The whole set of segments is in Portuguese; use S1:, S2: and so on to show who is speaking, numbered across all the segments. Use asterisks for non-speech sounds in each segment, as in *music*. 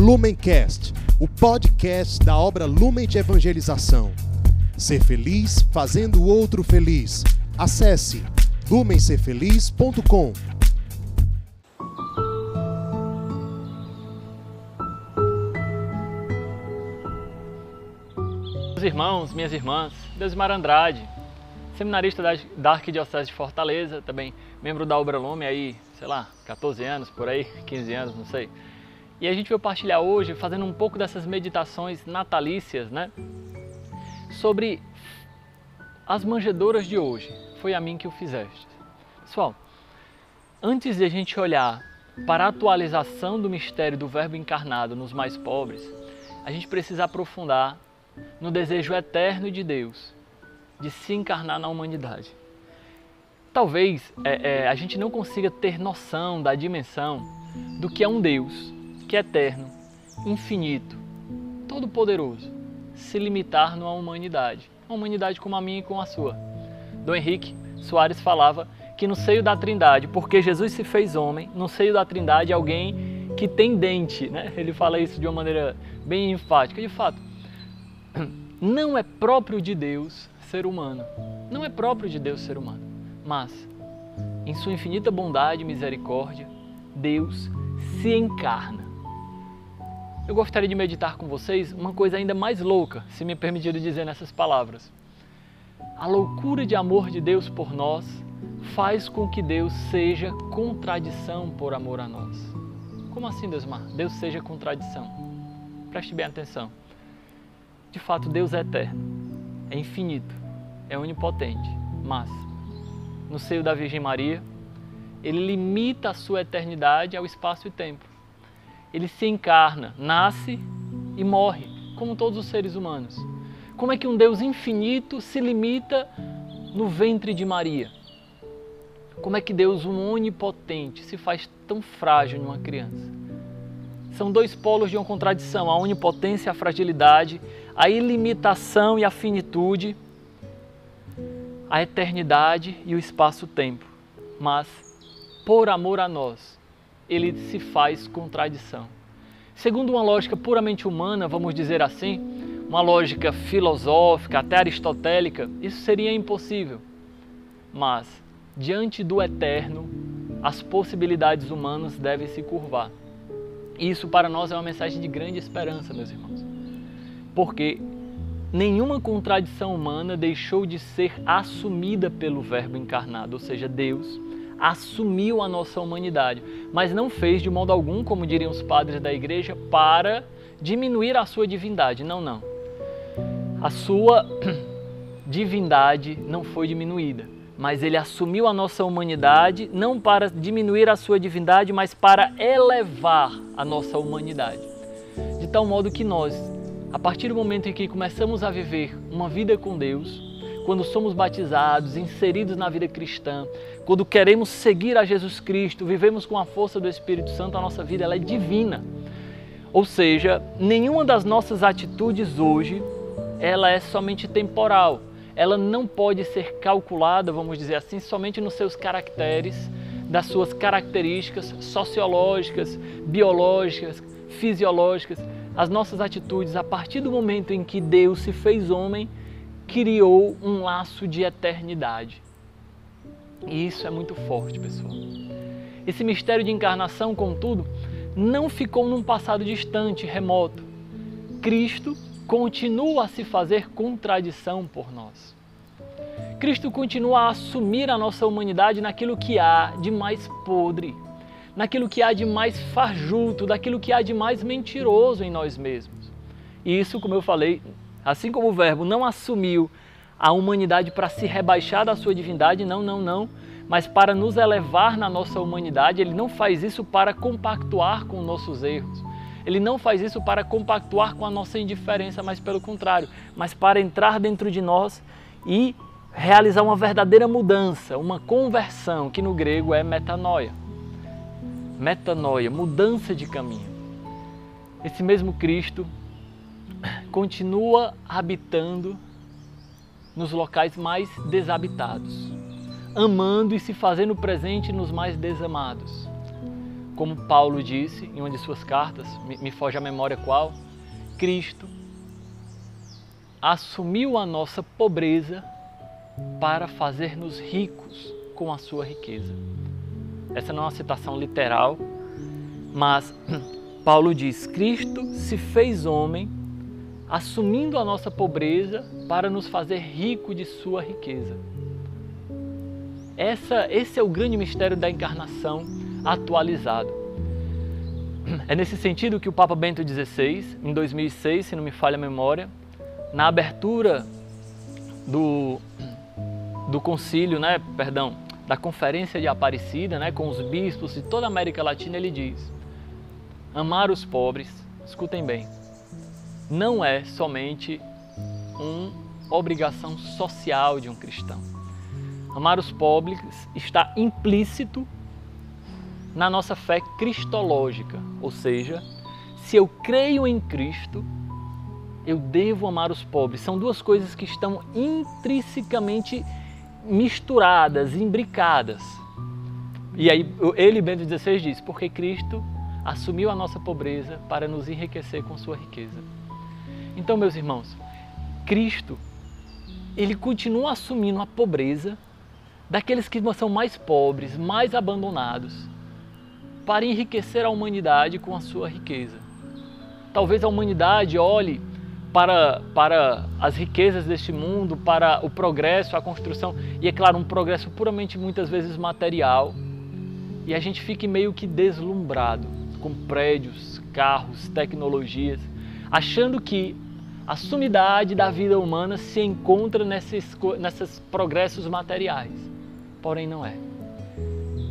S1: Lumencast, o podcast da obra Lumen de Evangelização. Ser feliz fazendo o outro feliz. Acesse lumencerfeliz.com.
S2: Meus irmãos, minhas irmãs, Deusmar Andrade, seminarista da, Arquidiocese de Fortaleza, também membro da Obra Lume aí, sei lá, 14 anos por aí, 15 anos, não sei. E a gente vai partilhar hoje, fazendo um pouco dessas meditações natalícias, né? Sobre as manjedoras de hoje. Foi a mim que o fizeste. Pessoal, antes de a gente olhar para a atualização do mistério do Verbo encarnado nos mais pobres, a gente precisa aprofundar no desejo eterno de Deus de se encarnar na humanidade. Talvez é, é, a gente não consiga ter noção da dimensão do que é um Deus que é eterno, infinito, todo-poderoso, se limitar numa humanidade, uma humanidade como a minha e como a sua. Dom Henrique Soares falava que no seio da Trindade, porque Jesus se fez homem, no seio da Trindade alguém que tem dente, né? Ele fala isso de uma maneira bem enfática. De fato, não é próprio de Deus ser humano. Não é próprio de Deus ser humano. Mas, em sua infinita bondade e misericórdia, Deus se encarna eu gostaria de meditar com vocês uma coisa ainda mais louca, se me permitir dizer nessas palavras. A loucura de amor de Deus por nós faz com que Deus seja contradição por amor a nós. Como assim, Deusmar? Deus seja contradição. Preste bem atenção. De fato, Deus é eterno, é infinito, é onipotente, mas no seio da Virgem Maria, ele limita a sua eternidade ao espaço e tempo ele se encarna, nasce e morre, como todos os seres humanos. Como é que um Deus infinito se limita no ventre de Maria? Como é que Deus, um onipotente, se faz tão frágil em uma criança? São dois polos de uma contradição: a onipotência e a fragilidade, a ilimitação e a finitude, a eternidade e o espaço-tempo. Mas, por amor a nós, ele se faz contradição. Segundo uma lógica puramente humana, vamos dizer assim, uma lógica filosófica, até aristotélica, isso seria impossível. Mas, diante do eterno, as possibilidades humanas devem se curvar. Isso para nós é uma mensagem de grande esperança, meus irmãos. Porque nenhuma contradição humana deixou de ser assumida pelo Verbo encarnado, ou seja, Deus assumiu a nossa humanidade, mas não fez de modo algum, como diriam os padres da igreja, para diminuir a sua divindade. Não, não. A sua *clears throat* divindade não foi diminuída, mas ele assumiu a nossa humanidade não para diminuir a sua divindade, mas para elevar a nossa humanidade. De tal modo que nós, a partir do momento em que começamos a viver uma vida com Deus, quando somos batizados, inseridos na vida cristã, quando queremos seguir a Jesus Cristo, vivemos com a força do Espírito Santo, a nossa vida ela é divina. Ou seja, nenhuma das nossas atitudes hoje, ela é somente temporal. Ela não pode ser calculada, vamos dizer assim, somente nos seus caracteres, das suas características sociológicas, biológicas, fisiológicas. As nossas atitudes, a partir do momento em que Deus se fez homem, criou um laço de eternidade. E isso é muito forte, pessoal. Esse mistério de encarnação, contudo, não ficou num passado distante, remoto. Cristo continua a se fazer contradição por nós. Cristo continua a assumir a nossa humanidade naquilo que há de mais podre, naquilo que há de mais fajuto, daquilo que há de mais mentiroso em nós mesmos. E isso, como eu falei, assim como o Verbo não assumiu a humanidade para se rebaixar da sua divindade, não, não, não, mas para nos elevar na nossa humanidade, ele não faz isso para compactuar com nossos erros. Ele não faz isso para compactuar com a nossa indiferença, mas pelo contrário, mas para entrar dentro de nós e realizar uma verdadeira mudança, uma conversão, que no grego é metanoia. Metanoia, mudança de caminho. Esse mesmo Cristo continua habitando nos locais mais desabitados, amando e se fazendo presente nos mais desamados. como Paulo disse em uma de suas cartas, me, foge a memória qual, Cristo assumiu a nossa pobreza para fazer-nos ricos com a sua riqueza. Essa não é uma citação literal, mas *clears throat* Paulo diz: Cristo se fez homem, assumindo a nossa pobreza para nos fazer rico de sua riqueza. Essa, esse é o grande mistério da encarnação atualizado. É nesse sentido que o Papa Bento XVI, em 2006, se não me falha a memória, na abertura do, do concílio, né, perdão, da conferência de Aparecida, né, com os bispos de toda a América Latina, ele diz: amar os pobres, escutem bem, não é somente uma obrigação social de um cristão. Amar os pobres está implícito na nossa fé cristológica, ou seja, se eu creio em Cristo, eu devo amar os pobres. São duas coisas que estão intrinsecamente misturadas, imbricadas. E aí ele, Bento XVI, diz, porque Cristo assumiu a nossa pobreza para nos enriquecer com sua riqueza. Então, meus irmãos, Cristo, ele continua assumindo a pobreza daqueles que são mais pobres, mais abandonados, para enriquecer a humanidade com a sua riqueza. Talvez a humanidade olhe para, para as riquezas deste mundo, para o progresso, a construção, e é claro, um progresso puramente muitas vezes material, e a gente fique meio que deslumbrado com prédios, carros, tecnologias, achando que a sumidade da vida humana se encontra nesses, nesses progressos materiais. Porém, não é.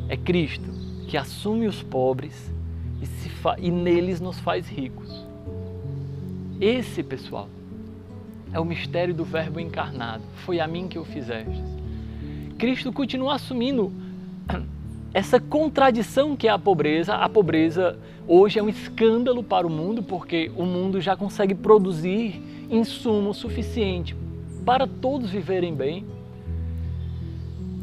S2: É Cristo que assume os pobres e, e neles nos faz ricos. Esse, pessoal, é o mistério do Verbo encarnado. Foi a mim que o fizeste. Cristo continua assumindo *clears throat* essa contradição que é a pobreza. A pobreza hoje é um escândalo para o mundo, porque o mundo já consegue produzir insumo suficiente para todos viverem bem.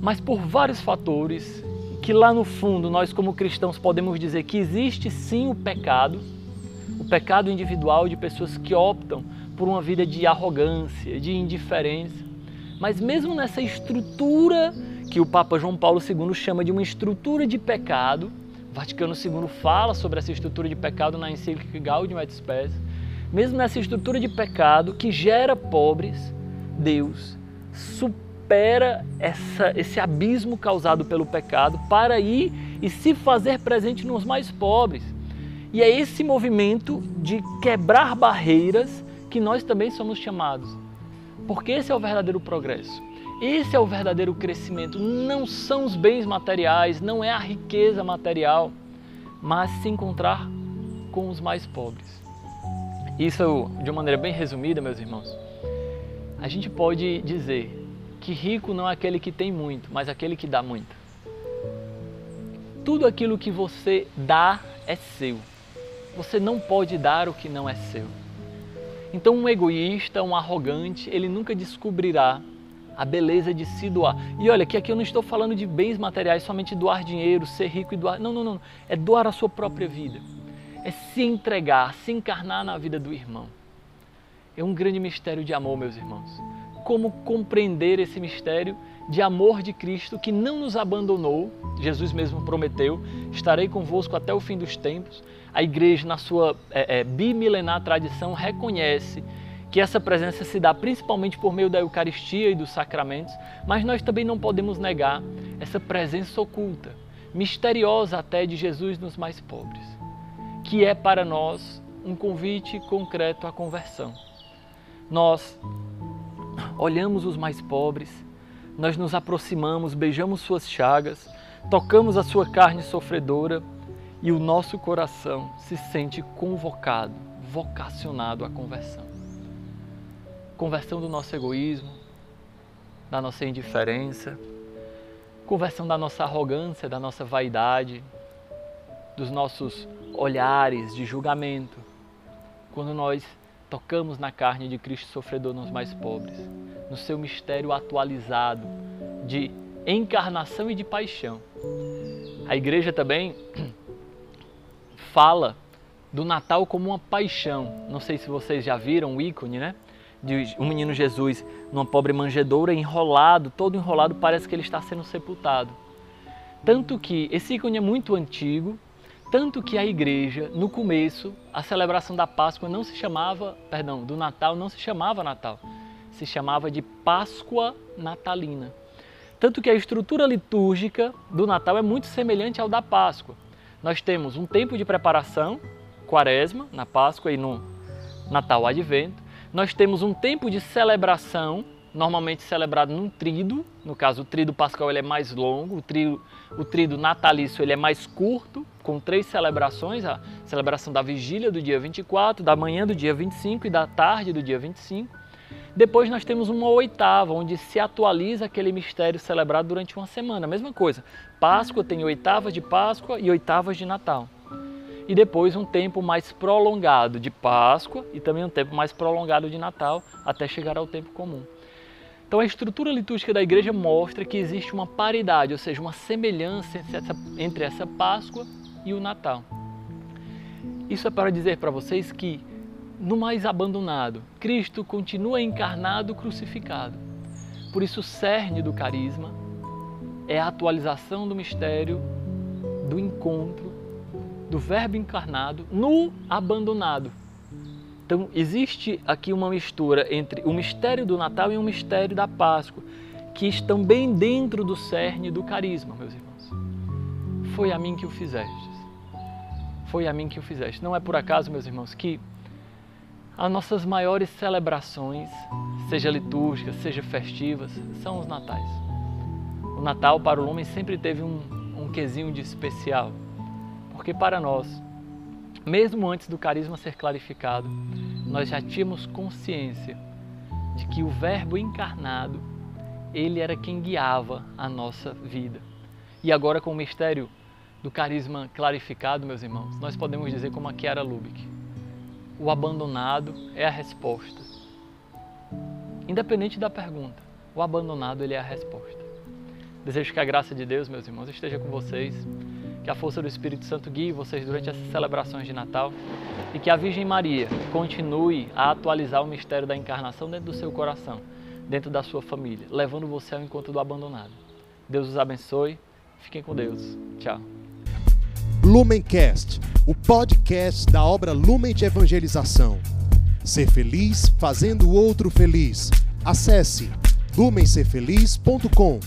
S2: Mas por vários fatores, que lá no fundo nós, como cristãos, podemos dizer que existe sim o pecado o pecado individual de pessoas que optam por uma vida de arrogância, de indiferença. Mas mesmo nessa estrutura que o Papa João Paulo II chama de uma estrutura de pecado, Vaticano II fala sobre essa estrutura de pecado na encíclica Gaudium et Spes, mesmo nessa estrutura de pecado que gera pobres, Deus supera essa, esse abismo causado pelo pecado para ir e se fazer presente nos mais pobres. E é esse movimento de quebrar barreiras que nós também somos chamados. Porque esse é o verdadeiro progresso. Esse é o verdadeiro crescimento. Não são os bens materiais, não é a riqueza material, mas se encontrar com os mais pobres. Isso, de uma maneira bem resumida, meus irmãos, a gente pode dizer que rico não é aquele que tem muito, mas aquele que dá muito. Tudo aquilo que você dá é seu. Você não pode dar o que não é seu. Então, um egoísta, um arrogante, ele nunca descobrirá a beleza de se doar. E olha, que aqui eu não estou falando de bens materiais, somente doar dinheiro, ser rico e doar. Não, não, não. É doar a sua própria vida. É se entregar, se encarnar na vida do irmão. É um grande mistério de amor, meus irmãos. Como compreender esse mistério de amor de Cristo que não nos abandonou? Jesus mesmo prometeu: estarei convosco até o fim dos tempos a igreja, na sua é, é, bimilenar tradição, reconhece que essa presença se dá principalmente por meio da Eucaristia e dos sacramentos, mas nós também não podemos negar essa presença oculta, misteriosa até de Jesus nos mais pobres, que é para nós um convite concreto à conversão. Nós olhamos os mais pobres, nós nos aproximamos, beijamos suas chagas, tocamos a sua carne sofredora e o nosso coração se sente convocado, vocacionado à conversão. Conversão do nosso egoísmo, da nossa indiferença, conversão da nossa arrogância, da nossa vaidade, dos nossos olhares de julgamento, quando nós tocamos na carne de Cristo sofredor nos mais pobres, no seu mistério atualizado de encarnação e de paixão. A igreja também *clears throat* fala do Natal como uma paixão. Não sei se vocês já viram o ícone, né? De um menino Jesus numa pobre manjedoura, enrolado, todo enrolado, parece que ele está sendo sepultado. Tanto que esse ícone é muito antigo, tanto que a igreja, no começo, a celebração da Páscoa não se chamava, perdão, do Natal não se chamava Natal, se chamava de Páscoa Natalina. Tanto que a estrutura litúrgica do Natal é muito semelhante ao da Páscoa. Nós temos um tempo de preparação, Quaresma, na Páscoa e no Natal Advento. Nós temos um tempo de celebração, normalmente celebrado num trido, no caso o trido pascal ele é mais longo, o trido, o trido natalício ele é mais curto, com três celebrações, a celebração da vigília do dia 24, da manhã do dia 25 e da tarde do dia 25. Depois nós temos uma oitava, onde se atualiza aquele mistério celebrado durante uma semana. Mesma coisa, Páscoa tem oitavas de Páscoa e oitavas de Natal. E depois um tempo mais prolongado de Páscoa e também um tempo mais prolongado de Natal, até chegar ao tempo comum. Então a estrutura litúrgica da igreja mostra que existe uma paridade, ou seja, uma semelhança entre essa Páscoa e o Natal. Isso é para dizer para vocês que no mais abandonado, Cristo continua encarnado crucificado. Por isso, o cerne do carisma é a atualização do mistério do encontro do Verbo encarnado no abandonado. Então, existe aqui uma mistura entre o mistério do Natal e o mistério da Páscoa, que estão bem dentro do cerne do carisma, meus irmãos. Foi a mim que o fizestes. Foi a mim que o fizeste. Não é por acaso, meus irmãos, que as nossas maiores celebrações, seja litúrgicas, seja festivas, são os natais. O Natal para o homem sempre teve um, um quesinho de especial, porque para nós, mesmo antes do carisma ser clarificado, nós já tínhamos consciência de que o Verbo encarnado, ele era quem guiava a nossa vida. E agora, com o mistério do carisma clarificado, meus irmãos, nós podemos dizer como a Chiara Lubick, o abandonado é a resposta. Independente da pergunta, o abandonado ele é a resposta. Desejo que a graça de Deus, meus irmãos, esteja com vocês, que a força do Espírito Santo guie vocês durante essas celebrações de Natal e que a Virgem Maria continue a atualizar o mistério da encarnação dentro do seu coração, dentro da sua família, levando você ao encontro do abandonado. Deus os abençoe. Fiquem com Deus. Tchau.
S1: Lumencast, o podcast da obra Lumen de Evangelização. Ser feliz fazendo o outro feliz. Acesse lumencerfeliz.com.